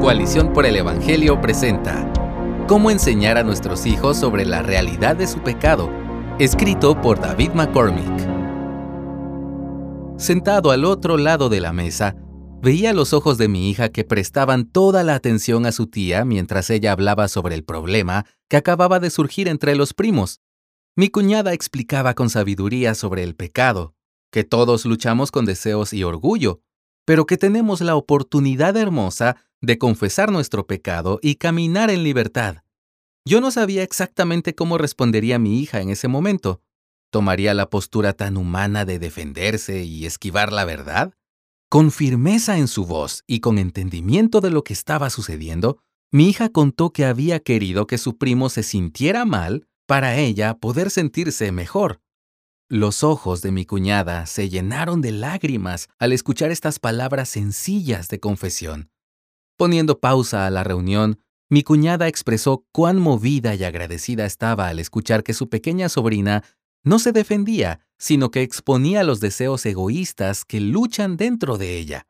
Coalición por el Evangelio presenta Cómo enseñar a nuestros hijos sobre la realidad de su pecado, escrito por David McCormick. Sentado al otro lado de la mesa, veía los ojos de mi hija que prestaban toda la atención a su tía mientras ella hablaba sobre el problema que acababa de surgir entre los primos. Mi cuñada explicaba con sabiduría sobre el pecado, que todos luchamos con deseos y orgullo, pero que tenemos la oportunidad hermosa de confesar nuestro pecado y caminar en libertad. Yo no sabía exactamente cómo respondería mi hija en ese momento. ¿Tomaría la postura tan humana de defenderse y esquivar la verdad? Con firmeza en su voz y con entendimiento de lo que estaba sucediendo, mi hija contó que había querido que su primo se sintiera mal para ella poder sentirse mejor. Los ojos de mi cuñada se llenaron de lágrimas al escuchar estas palabras sencillas de confesión. Poniendo pausa a la reunión, mi cuñada expresó cuán movida y agradecida estaba al escuchar que su pequeña sobrina no se defendía, sino que exponía los deseos egoístas que luchan dentro de ella.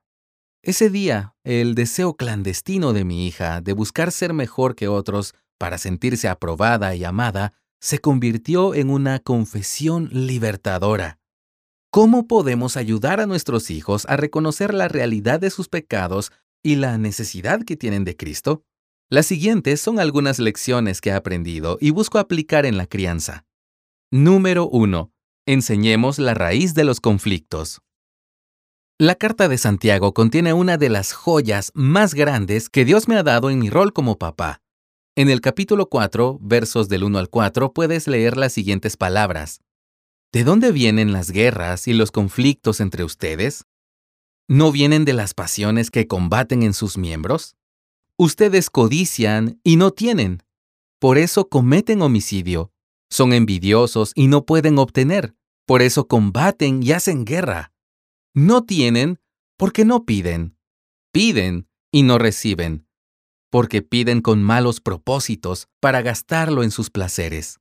Ese día, el deseo clandestino de mi hija de buscar ser mejor que otros para sentirse aprobada y amada se convirtió en una confesión libertadora. ¿Cómo podemos ayudar a nuestros hijos a reconocer la realidad de sus pecados y la necesidad que tienen de Cristo? Las siguientes son algunas lecciones que he aprendido y busco aplicar en la crianza. Número 1. Enseñemos la raíz de los conflictos. La carta de Santiago contiene una de las joyas más grandes que Dios me ha dado en mi rol como papá. En el capítulo 4, versos del 1 al 4, puedes leer las siguientes palabras. ¿De dónde vienen las guerras y los conflictos entre ustedes? ¿No vienen de las pasiones que combaten en sus miembros? Ustedes codician y no tienen. Por eso cometen homicidio. Son envidiosos y no pueden obtener. Por eso combaten y hacen guerra. No tienen porque no piden. Piden y no reciben. Porque piden con malos propósitos para gastarlo en sus placeres.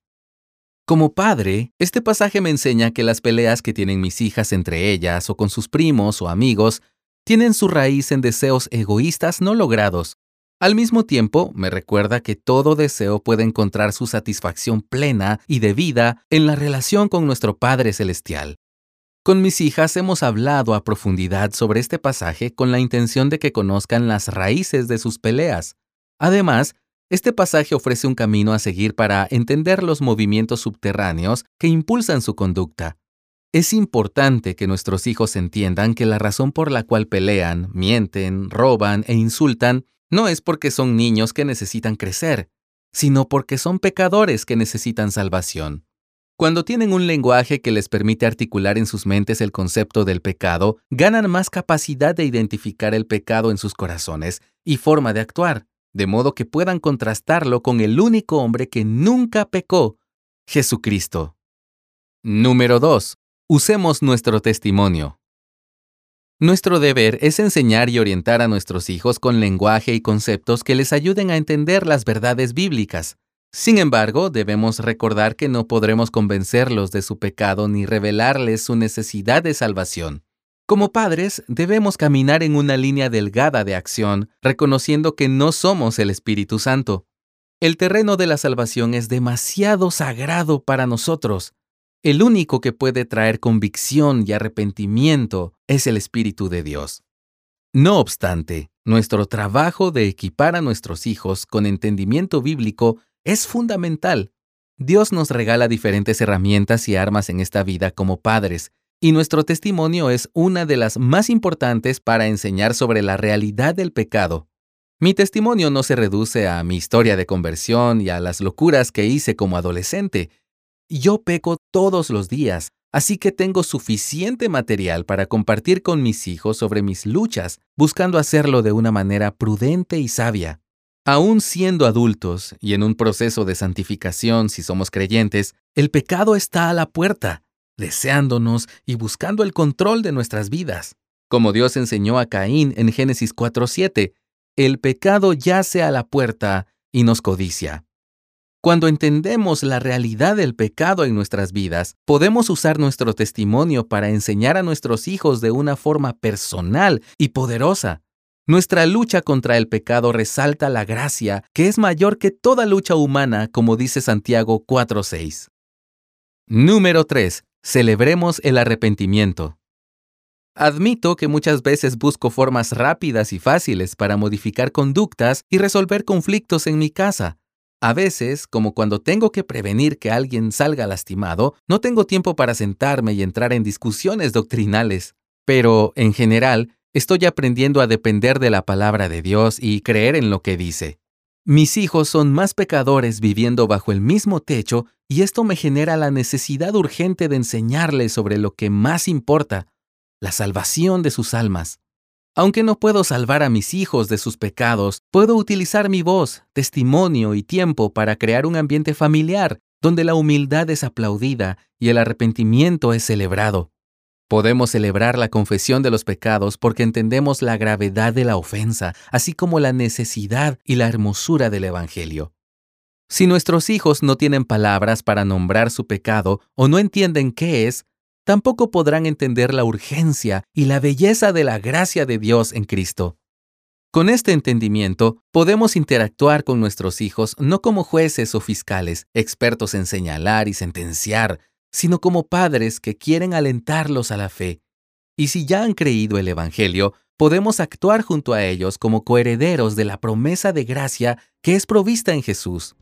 Como padre, este pasaje me enseña que las peleas que tienen mis hijas entre ellas o con sus primos o amigos tienen su raíz en deseos egoístas no logrados. Al mismo tiempo, me recuerda que todo deseo puede encontrar su satisfacción plena y debida en la relación con nuestro Padre Celestial. Con mis hijas hemos hablado a profundidad sobre este pasaje con la intención de que conozcan las raíces de sus peleas. Además, este pasaje ofrece un camino a seguir para entender los movimientos subterráneos que impulsan su conducta. Es importante que nuestros hijos entiendan que la razón por la cual pelean, mienten, roban e insultan no es porque son niños que necesitan crecer, sino porque son pecadores que necesitan salvación. Cuando tienen un lenguaje que les permite articular en sus mentes el concepto del pecado, ganan más capacidad de identificar el pecado en sus corazones y forma de actuar de modo que puedan contrastarlo con el único hombre que nunca pecó, Jesucristo. Número 2. Usemos nuestro testimonio. Nuestro deber es enseñar y orientar a nuestros hijos con lenguaje y conceptos que les ayuden a entender las verdades bíblicas. Sin embargo, debemos recordar que no podremos convencerlos de su pecado ni revelarles su necesidad de salvación. Como padres, debemos caminar en una línea delgada de acción, reconociendo que no somos el Espíritu Santo. El terreno de la salvación es demasiado sagrado para nosotros. El único que puede traer convicción y arrepentimiento es el Espíritu de Dios. No obstante, nuestro trabajo de equipar a nuestros hijos con entendimiento bíblico es fundamental. Dios nos regala diferentes herramientas y armas en esta vida como padres, y nuestro testimonio es una de las más importantes para enseñar sobre la realidad del pecado. Mi testimonio no se reduce a mi historia de conversión y a las locuras que hice como adolescente. Yo peco todos los días, así que tengo suficiente material para compartir con mis hijos sobre mis luchas, buscando hacerlo de una manera prudente y sabia. Aún siendo adultos y en un proceso de santificación si somos creyentes, el pecado está a la puerta deseándonos y buscando el control de nuestras vidas. Como Dios enseñó a Caín en Génesis 4.7, el pecado yace a la puerta y nos codicia. Cuando entendemos la realidad del pecado en nuestras vidas, podemos usar nuestro testimonio para enseñar a nuestros hijos de una forma personal y poderosa. Nuestra lucha contra el pecado resalta la gracia, que es mayor que toda lucha humana, como dice Santiago 4.6. Número 3. Celebremos el arrepentimiento. Admito que muchas veces busco formas rápidas y fáciles para modificar conductas y resolver conflictos en mi casa. A veces, como cuando tengo que prevenir que alguien salga lastimado, no tengo tiempo para sentarme y entrar en discusiones doctrinales. Pero, en general, estoy aprendiendo a depender de la palabra de Dios y creer en lo que dice. Mis hijos son más pecadores viviendo bajo el mismo techo y esto me genera la necesidad urgente de enseñarles sobre lo que más importa, la salvación de sus almas. Aunque no puedo salvar a mis hijos de sus pecados, puedo utilizar mi voz, testimonio y tiempo para crear un ambiente familiar donde la humildad es aplaudida y el arrepentimiento es celebrado. Podemos celebrar la confesión de los pecados porque entendemos la gravedad de la ofensa, así como la necesidad y la hermosura del Evangelio. Si nuestros hijos no tienen palabras para nombrar su pecado o no entienden qué es, tampoco podrán entender la urgencia y la belleza de la gracia de Dios en Cristo. Con este entendimiento, podemos interactuar con nuestros hijos no como jueces o fiscales, expertos en señalar y sentenciar, sino como padres que quieren alentarlos a la fe. Y si ya han creído el Evangelio, podemos actuar junto a ellos como coherederos de la promesa de gracia que es provista en Jesús.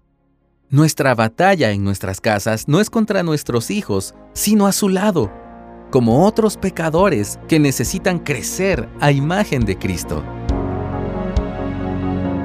Nuestra batalla en nuestras casas no es contra nuestros hijos, sino a su lado, como otros pecadores que necesitan crecer a imagen de Cristo.